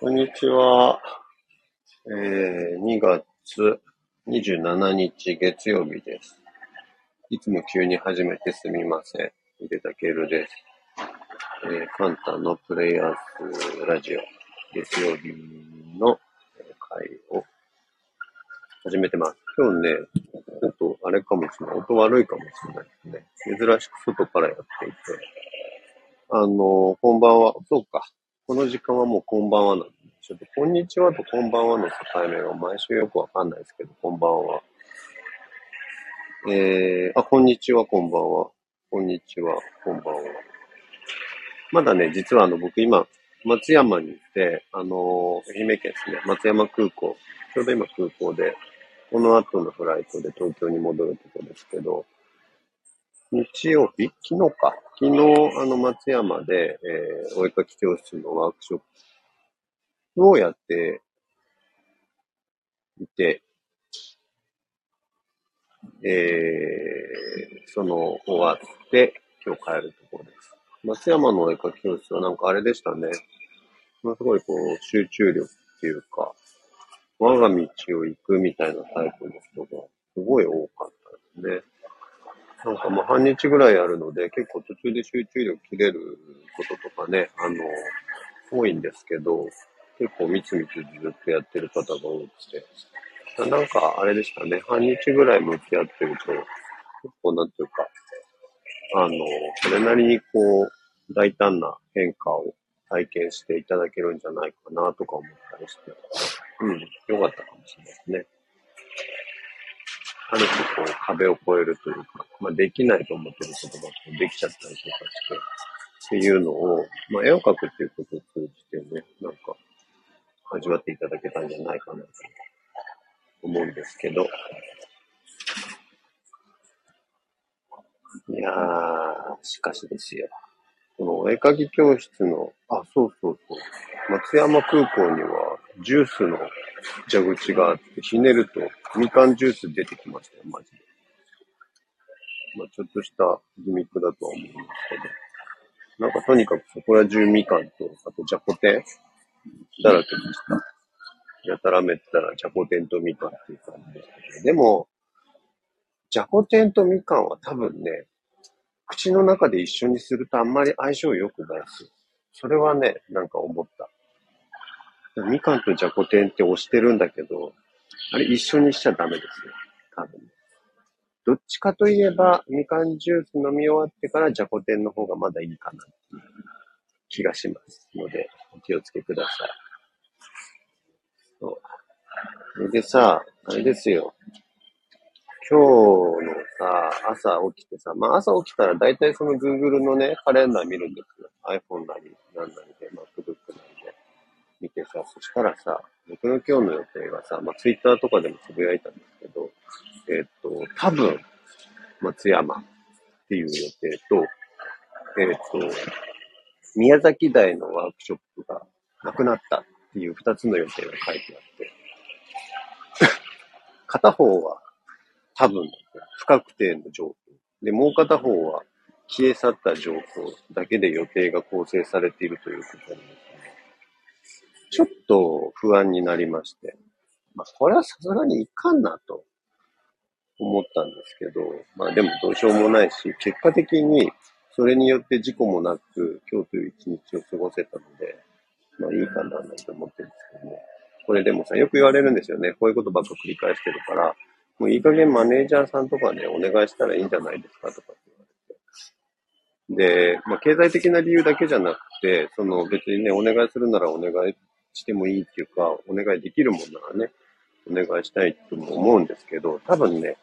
こんにちは。えー、2月27日月曜日です。いつも急に始めてすみません。井出たけるです。えー、カンタのプレイヤーズラジオ月曜日の会を始めてます。今日ね、ちょっとあれかもしれない。音悪いかもしれないですね。珍しく外からやっていて。あのー、こんばんは。そうか。この時間はもうこんばんはなん、ちょっとこんにちはとこんばんはの境目が毎週よくわかんないですけど、こんばんは。えー、あ、こんにちは、こんばんは。こんにちは、こんばんは。まだね、実はあの、僕今、松山にいて、あの愛媛県ですね、松山空港、ちょうど今空港で、この後のフライトで東京に戻るところですけど、日曜日？昨日か。昨日、あの、松山で、えー、お絵かき教室のワークショップをやっていて、えー、その、終わって、今日帰るところです。松山のお絵かき教室はなんかあれでしたね。まあ、すごいこう、集中力っていうか、我が道を行くみたいなタイプの人がすごい多かったですね。なんかもう半日ぐらいあるので、結構途中で集中力切れることとかね、あの、多いんですけど、結構みつみつずっとやってる方が多くて、なんかあれでしたね、半日ぐらい向き合ってると、結構なんていうか、あの、それなりにこう、大胆な変化を体験していただけるんじゃないかなとか思ったりして、うん、よかったかもしれないですね。ある種こう壁を越えるというか、まあ、できないと思ってることができちゃったりとかして、っていうのを、まあ、絵を描くっていうことを通じてね、なんか、味わっていただけたんじゃないかなと思うんですけど、いやー、しかしですよ。このお絵描き教室の、あ、そうそうそう。松山空港にはジュースの蛇口があって、ひねるとみかんジュース出てきましたよ、マジで。まあ、ちょっとしたギミックだとは思うんですけど。なんかとにかくそこら中みかんと、あとじゃこ天だらけでした。やたらめったらじゃこ天とみかんっていう感じでしたけど。でも、じゃこ天とみかんは多分ね、口の中で一緒にするとあんまり相性良くないですよ。それはね、なんか思った。みかんとじゃこ天って押してるんだけど、あれ一緒にしちゃダメですよ。多分。どっちかといえば、みかんジュース飲み終わってからじゃこ天の方がまだいいかな気がしますので、お気をつけください。そう。それでさ、あれですよ。今日のさ、朝起きてさ、まあ朝起きたら大体その Google のね、カレンダー見るんですよ。iPhone なり、なんなりで、MacBook なり見てさ、そしたらさ、僕の今日の予定がさ、まあ Twitter とかでもつぶやいたんですけど、えっ、と、多分、松山っていう予定と、えっ、と、宮崎大のワークショップがなくなったっていう二つの予定が書いてあって、片方は多分、不確定の情報。で、もう片方は消え去った情報だけで予定が構成されているということに、ちょっと不安になりまして、まあ、これはさすがにいかんなと思ったんですけど、まあでもどうしようもないし、結果的にそれによって事故もなく、今日という一日を過ごせたので、まあいいかななんて思ってるんですけどね。これでもさ、よく言われるんですよね。こういうことばっか繰り返してるから、もういい加減マネージャーさんとかね、お願いしたらいいんじゃないですかとかって言われて。で、まあ、経済的な理由だけじゃなくて、その別にね、お願いするならお願いしてもいいっていうか、お願いできるもんならね、お願いしたいとも思うんですけど、多分ね、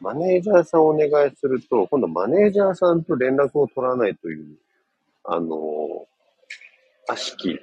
マネージャーさんをお願いすると、今度マネージャーさんと連絡を取らないという、あの、悪しき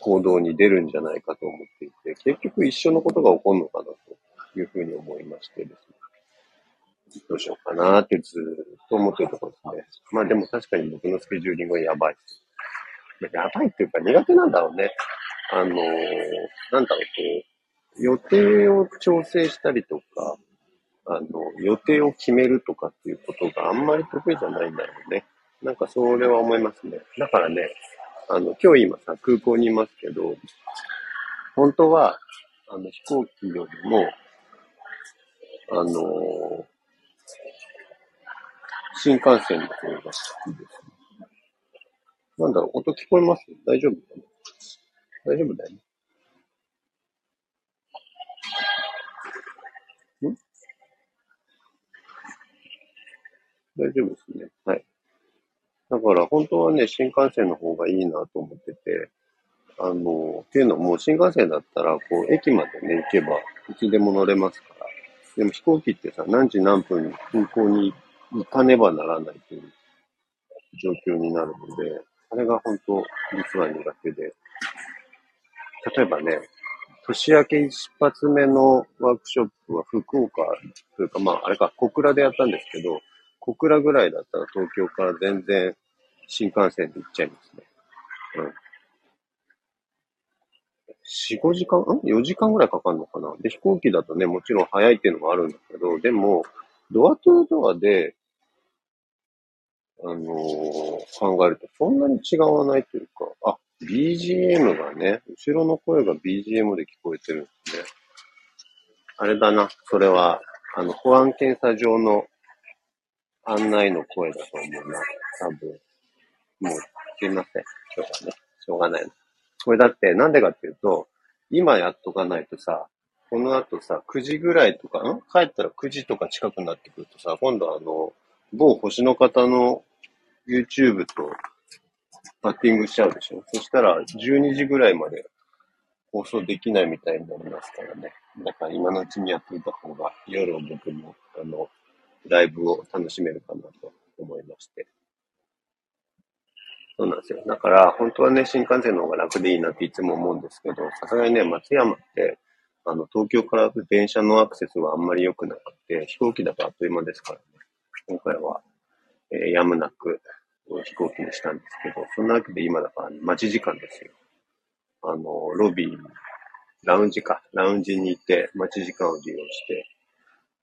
行動に出るんじゃないかと思っていて、結局一緒のことが起こるのかなというふうに思いましてですね。どうしようかなってずっと思ってるところですね。まあでも確かに僕のスケジューリングはやばい。やばいっていうか苦手なんだろうね。あの、なんだろう、こう、予定を調整したりとか、あの、予定を決めるとかっていうことがあんまり得意じゃないんだよね。なんかそれは思いますね。だからね、あの、今日今さ、空港にいますけど、本当は、あの、飛行機よりも、あのー、新幹線の方が好きです、なんだろう、音聞こえます？大丈夫かな？大丈夫だよね。ん？大丈夫ですね。はい。だから本当はね、新幹線の方がいいなと思ってて、あの、っていうのも新幹線だったら、こう、駅までね、行けば、いつでも乗れますから。でも飛行機ってさ、何時何分に空港に行かねばならないという状況になるので、あれが本当、実は苦手で。例えばね、年明け一発目のワークショップは福岡というか、まあ、あれか、小倉でやったんですけど、小倉ぐらいだったら東京から全然新幹線で行っちゃいますね。うん。4、5時間、ん ?4 時間ぐらいかかるのかな？で、飛行機だとね、もちろん早いっていうのもあるんだけど、でも、ドアトゥードアで、あのー、考えるとそんなに違わないというか、あ、BGM がね、後ろの声が BGM で聞こえてるんですね。あれだな、それは、あの、保安検査場の案内の声だと思うな。多分。もう、すいません。今日はね。しょうがない。これだって、なんでかっていうと、今やっとかないとさ、この後さ、9時ぐらいとか、ん？帰ったら9時とか近くなってくるとさ、今度あの、某星の方の YouTube とバッティングしちゃうでしょそしたら12時ぐらいまで放送できないみたいになりますからね。だから今のうちにやっていた方が夜を僕も、あの、ライブを楽しめるかなと思いまして。そうなんですよ。だから、本当はね、新幹線の方が楽でいいなっていつも思うんですけど、さすがにね、松山って、あの、東京から電車のアクセスはあんまり良くなくて、飛行機だとあっという間ですからね。今回は、えー、やむなく飛行機にしたんですけど、そんなわけで今だから、待ち時間ですよ。あの、ロビー、ラウンジか、ラウンジに行って待ち時間を利用して、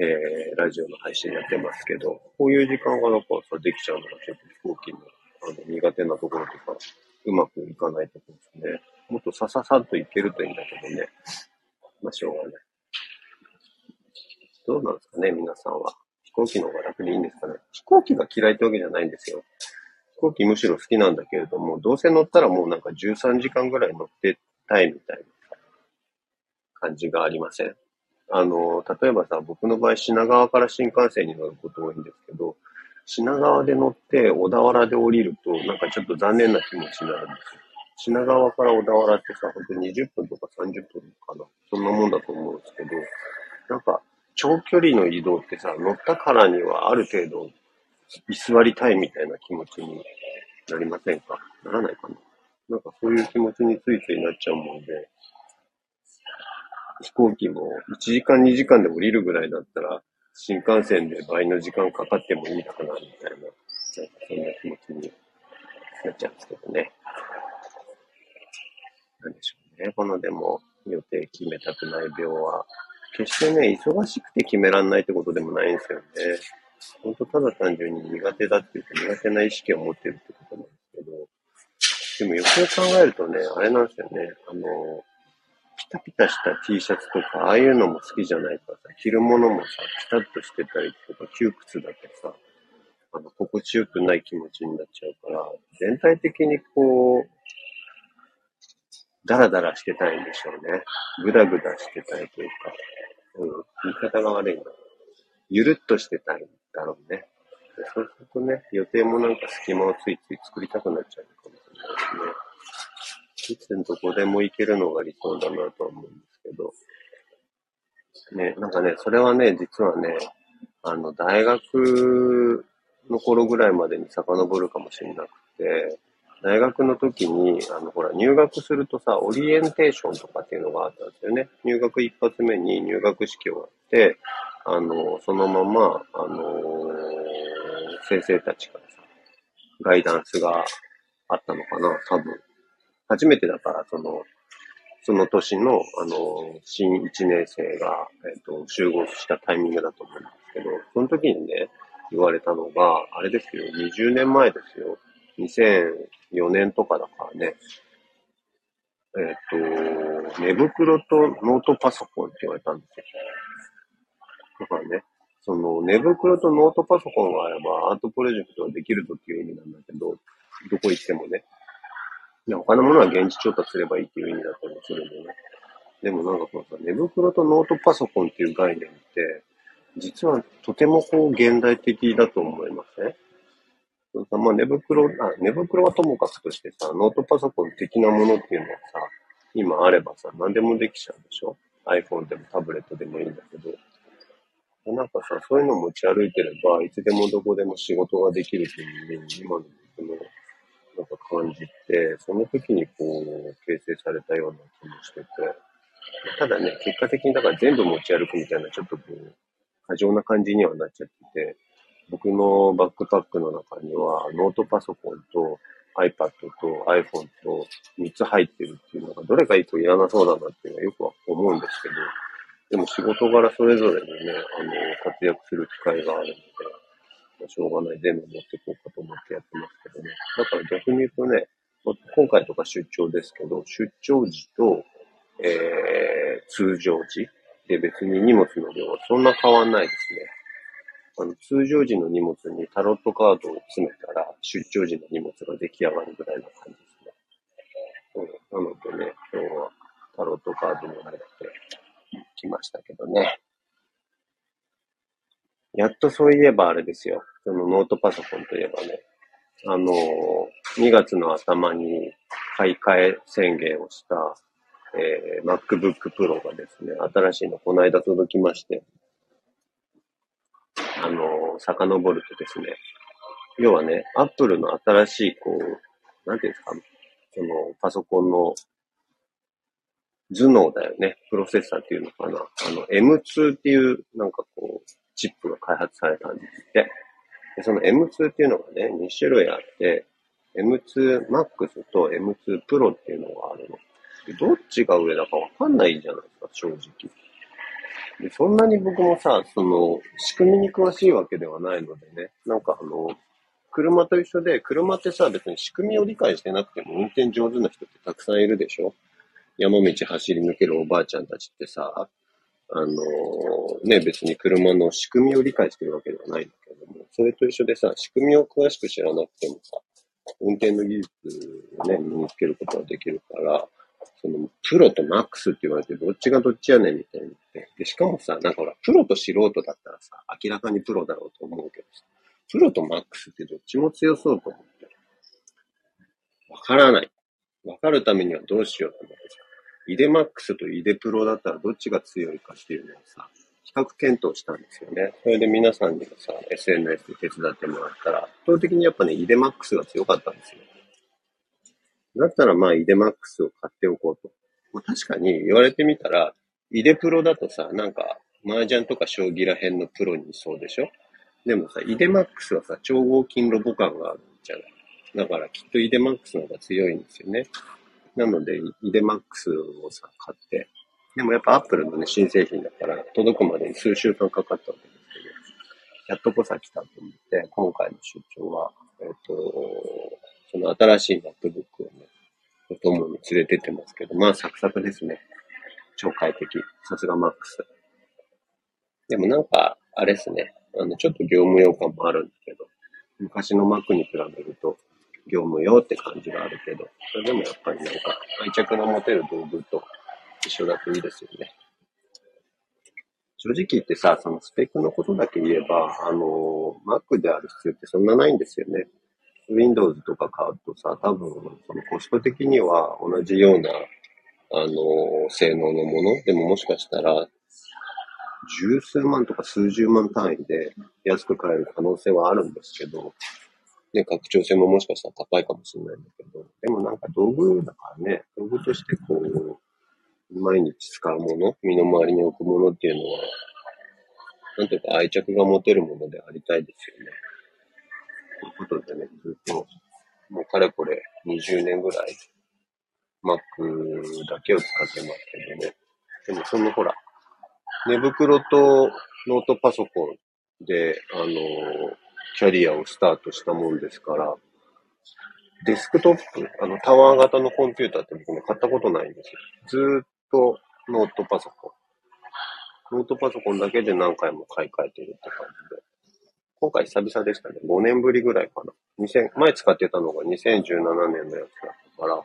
えー、ラジオの配信やってますけど、こういう時間がなんかさ、できちゃうのがちょっと飛行機のあの苦手なところとか、うまくいかないところですね。もっとさささっといけるといいんだけどね。まあ、しょうがない。どうなんですかね、皆さんは。飛行機の方が楽でいいんですかね。飛行機が嫌いってわけじゃないんですよ。飛行機むしろ好きなんだけれども、どうせ乗ったらもうなんか13時間ぐらい乗ってたいみたいな感じがありません？あの、例えばさ、僕の場合品川から新幹線に乗ること多いんですけど、品川で乗って小田原で降りると、なんかちょっと残念な気持ちになるんですよ。品川から小田原ってさ、ほんと20分とか30分かな？そんなもんだと思うんですけど、なんか、長距離の移動ってさ、乗ったからにはある程度居座りたいみたいな気持ちになりませんか？ならないかななんかそういう気持ちについついなっちゃうもんで、飛行機も1時間2時間で降りるぐらいだったら、新幹線で倍の時間かかってもいいかな、みたいな、なんかそんな気持ちになっちゃうんですけどね。なんでしょうね。このでも予定決めたくない病は、決してね、忙しくて決めらんないってことでもないんですよね。本当ただ単純に苦手だっていうか苦手な意識を持ってるってことなんですけど、でもよく考えるとね、あれなんですよね。あの、ピタピタした T シャツとか、ああいうのも好きじゃないからさ、着るものもさ、ピタッとしてたりとか、窮屈だとさ、あの、心地よくない気持ちになっちゃうから、全体的にこう、ダラダラしてたいんでしょうね。ぐだぐだしてたいというか、うん、言い方が悪いな。ゆるっとしてたいだろうね。そうするとね、予定もなんか隙間をついつい作りたくなっちゃうかもしれないですね。いつどこでも行けるのが理想だなとは思うんですけど。ね、なんかね、それはね、実はね、あの、大学の頃ぐらいまでに遡るかもしれなくて、大学の時に、あの、ほら、入学するとさ、オリエンテーションとかっていうのがあったんですよね。入学一発目に入学式をやって、あの、そのまま、あの、先生たちからさ、ガイダンスがあったのかな、多分。初めてだから、その、その年の、あの、新1年生が、えっ、と、集合したタイミングだと思うんですけど、その時にね、言われたのが、あれですよ、20年前ですよ。2004年とかだからね、えっ、と、寝袋とノートパソコンって言われたんですよ。だからね、その寝袋とノートパソコンがあればアートプロジェクトができるとっていう意味なんだけど、どこ行ってもね。他のものは現地調達すればいいっていう意味だったりするんでね。でもなんかこのさ、寝袋とノートパソコンっていう概念って、実はとてもこう現代的だと思いません、ね、まあ寝袋、あ、寝袋はともかくとしてさ、ノートパソコン的なものっていうのはさ、今あればさ、何でもできちゃうでしょ ?iPhone でもタブレットでもいいんだけど。なんかさ、そういうの持ち歩いてれば、いつでもどこでも仕事ができるという、今のこの、なんか感じて、その時にこう、形成されたような気もしてて、ただね、結果的にだから全部持ち歩くみたいな、ちょっとこう、過剰な感じにはなっちゃってて、僕のバックパックの中には、ノートパソコンと iPad と iPhone と3つ入ってるっていうのが、どれか1個いらなそうだなっていうのはよくは思うんですけど、でも仕事柄それぞれにね、あの、活躍する機会があるので、まあ、しょうがない、全部持ってこうかと思ってやってますけどね。だから逆に言うとね、ま今回とか出張ですけど、出張時と、えー、通常時で別に荷物の量はそんな変わんないですね。あの、通常時の荷物にタロットカードを詰めたら、出張時の荷物が出来上がるぐらいの感じですね。うん、なのでね、今日はタロットカードに入ってましたけどね。やっとそういえばあれですよ。そのノートパソコンといえばね、あの、2月の頭に買い替え宣言をしたえー、MacBook Pro がですね、新しいのこの間届きまして、あの、遡るとですね、要はね、Apple の新しい、こう、なんていうんですか、その、パソコンの頭脳だよね。プロセッサーっていうのかな。あの、M2 っていう、なんかこう、チップが開発されたんですって。で、その M2 っていうのがね、2種類あって、M2 Max と M2 Pro っていうのがあるの。でどっちが上だかわかんないじゃないですか、正直。で、そんなに僕もさ、その、仕組みに詳しいわけではないのでね、なんかあの、車と一緒で、車ってさ、別に仕組みを理解してなくても運転上手な人ってたくさんいるでしょ山道走り抜けるおばあちゃんたちってさ、あのね、別に車の仕組みを理解してるわけではないんだけども、それと一緒でさ、仕組みを詳しく知らなくてもさ、運転の技術をね、身につけることができるから、その、プロとマックスって言われて、どっちがどっちやねんみたいに。で、しかもさ、なんかほら、プロと素人だったらさ、明らかにプロだろうと思うけどさ、プロとマックスってどっちも強そうと思ってる。わからない。わかるためにはどうしようと思ってさ、イデマックスとイデプロだったらどっちが強いかっていうのをさ、比較検討したんですよね。それで皆さんにもさ、SNS で手伝ってもらったら、圧倒的にやっぱね、イデマックスが強かったんですよ。だったらまあ、イデマックスを買っておこうと。まあ、確かに言われてみたら、イデプロだとさ、なんか、麻雀とか将棋ら辺のプロにそうでしょ？でもさ、イデマックスはさ、超合金ロボ感があるんじゃないだからきっとイデマックスの方が強いんですよね。なので、イデマックスをさ、買って。でもやっぱアップルのね、新製品だから、届くまでに数週間かかったわけですけど、やっとこさ来たと思って、今回の出張は、えっ、ー、と、その新しい MacBook をね、お供に連れてってますけど、まあサクサクですね。超快適。さすが MAX。でもなんか、あれですね。あの、ちょっと業務用感もあるんだけど、昔の Mac に比べると、業務用って感じがあるけど、それでもやっぱりなんか愛着の持てる道具と一緒だといいですよね。正直言ってさ、そのスペックのことだけ言えば、あの、Mac である必要ってそんなないんですよね。Windows とか買うとさ、多分、そのコスト的には同じような、あの、性能のものでももしかしたら、十数万とか数十万単位で安く買える可能性はあるんですけど、ね、拡張性ももしかしたら高いかもしれないんだけど、でもなんか道具だからね、道具としてこう、毎日使うもの、身の回りに置くものっていうのは、なんていうか愛着が持てるものでありたいですよね。ということでね、ずっと、もうかれこれ20年ぐらい、Mac だけを使ってますけどね。でもそのほら、寝袋とノートパソコンで、あの、キャリアをスタートしたもんですから、デスクトップ、あのタワー型のコンピューターって僕ね、買ったことないんですよ。ずっとノートパソコン。ノートパソコンだけで何回も買い替えてるって感じで。今回久々でしたね。5年ぶりぐらいかな。2000前使ってたのが2017年のやつだったから、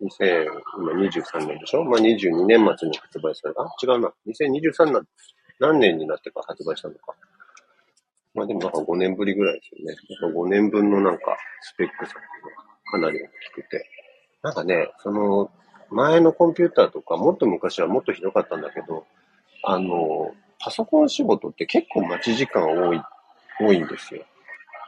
2000、今23年でしょ？まあ、22年末に発売された？あ、違うな。2023年、何年になってから発売したのか。まあでもなんか5年ぶりぐらいですよね。なんか5年分のなんかスペック差がかなり大きくて。なんかね、その前のコンピューターとか、もっと昔はもっとひどかったんだけど、あの、パソコン仕事って結構待ち時間多い、多いんですよ。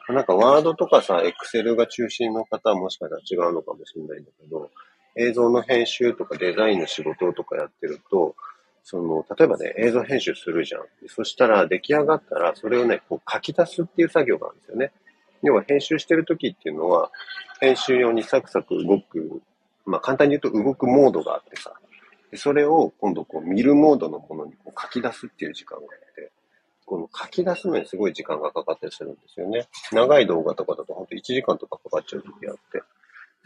なんかワードとかさ、エクセルが中心の方はもしかしたら違うのかもしれないんだけど、映像の編集とかデザインの仕事とかやってると、その、例えばね、映像編集するじゃん。そしたら出来上がったら、それをね、こう書き出すっていう作業があるんですよね。要は編集してる時っていうのは、編集用にサクサク動く、まあ簡単に言うと動くモードがあってさ、それを今度こう見るモードのものにこう書き出すっていう時間があって、この書き出すのにすごい時間がかかったりするんですよね。長い動画とかだとほんと1時間とかかかっちゃう時あって。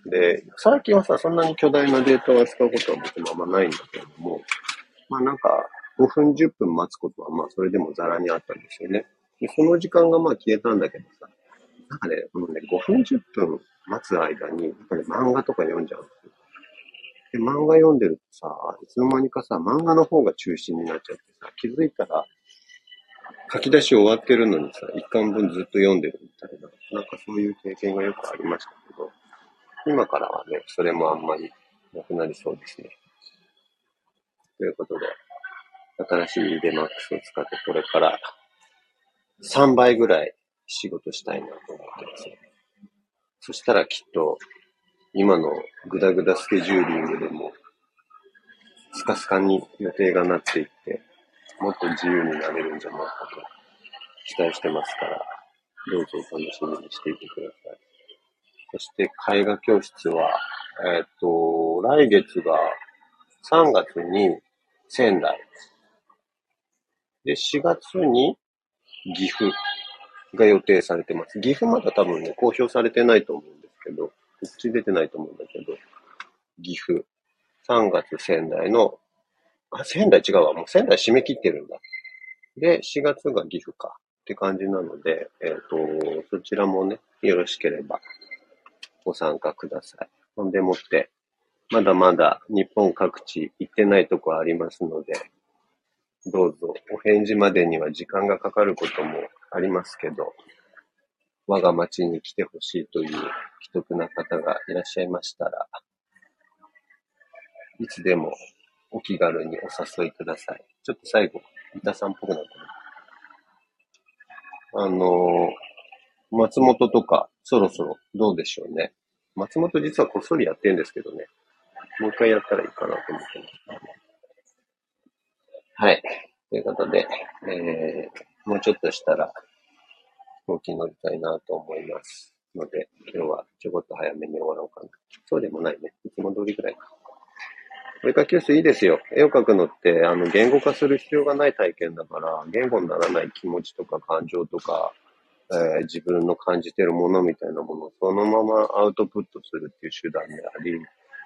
で、最近はさ、そんなに巨大なデータを扱うことは僕もあんまないんだけれども、まあなんか、5分10分待つことはまあそれでもザラにあったんですよね。で、その時間がまあ消えたんだけどさ、なんかね、このね、5分10分待つ間に、やっぱり漫画とか読んじゃうんですよ。で、漫画読んでるとさ、いつの間にかさ、漫画の方が中心になっちゃってさ、気づいたら、書き出し終わってるのにさ、一巻分ずっと読んでるみたいな、なんかそういう経験がよくありましたけど、今からはね、それもあんまりなくなりそうですね。ということで、新しい d m a x を使ってこれから3倍ぐらい仕事したいなと思ってます。そしたらきっと今のグダグダスケジューリングでもスカスカに予定がなっていって、もっと自由になれるんじゃないかと期待してますから、どうぞお楽しみにしていてください。そして絵画教室は、えっ、と、来月が3月に仙台。で、4月に岐阜が予定されてます。岐阜まだ多分ね、公表されてないと思うんですけど、こっち出てないと思うんだけど、岐阜。3月仙台の、あ、仙台違うわ。もう仙台締め切ってるんだ。で、4月が岐阜かって感じなので、えっ、ー、と、そちらもね、よろしければご参加ください。ほんでもって、まだまだ日本各地行ってないとこありますので、どうぞお返事までには時間がかかることもありますけど、我が町に来てほしいという既得な方がいらっしゃいましたら、いつでもお気軽にお誘いください。ちょっと最後、三田さんっぽくなってあの松本とかそろそろどうでしょうね。松本実はこっそりやってんですけどね。もう一回やったらいいかなと思ってます。はい。ということで、えー、もうちょっとしたら、飛行機乗りたいなと思います。ので、今日はちょこっと早めに終わろうかな。そうでもないね。いつも通りぐらいか。お絵描き教室いいですよ。絵を描くのって、あの、言語化する必要がない体験だから、言語にならない気持ちとか感情とか、えー、自分の感じてるものみたいなものをそのままアウトプットするっていう手段であり、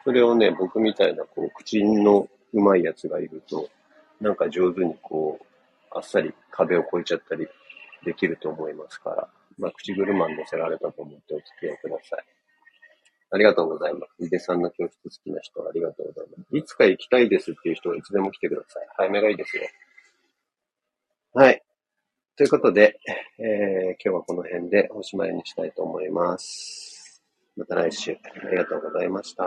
それをね、僕みたいな、こう、口のうまいやつがいると、なんか上手にこう、あっさり壁を越えちゃったりできると思いますから、まあ、口車に乗せられたと思ってお付き合いください。ありがとうございます。井出さんの教室好きな人ありがとうございます。いつか行きたいですっていう人はいつでも来てください。早めがいいですよ。はい。ということで、えー、今日はこの辺でおしまいにしたいと思います。また来週ありがとうございました。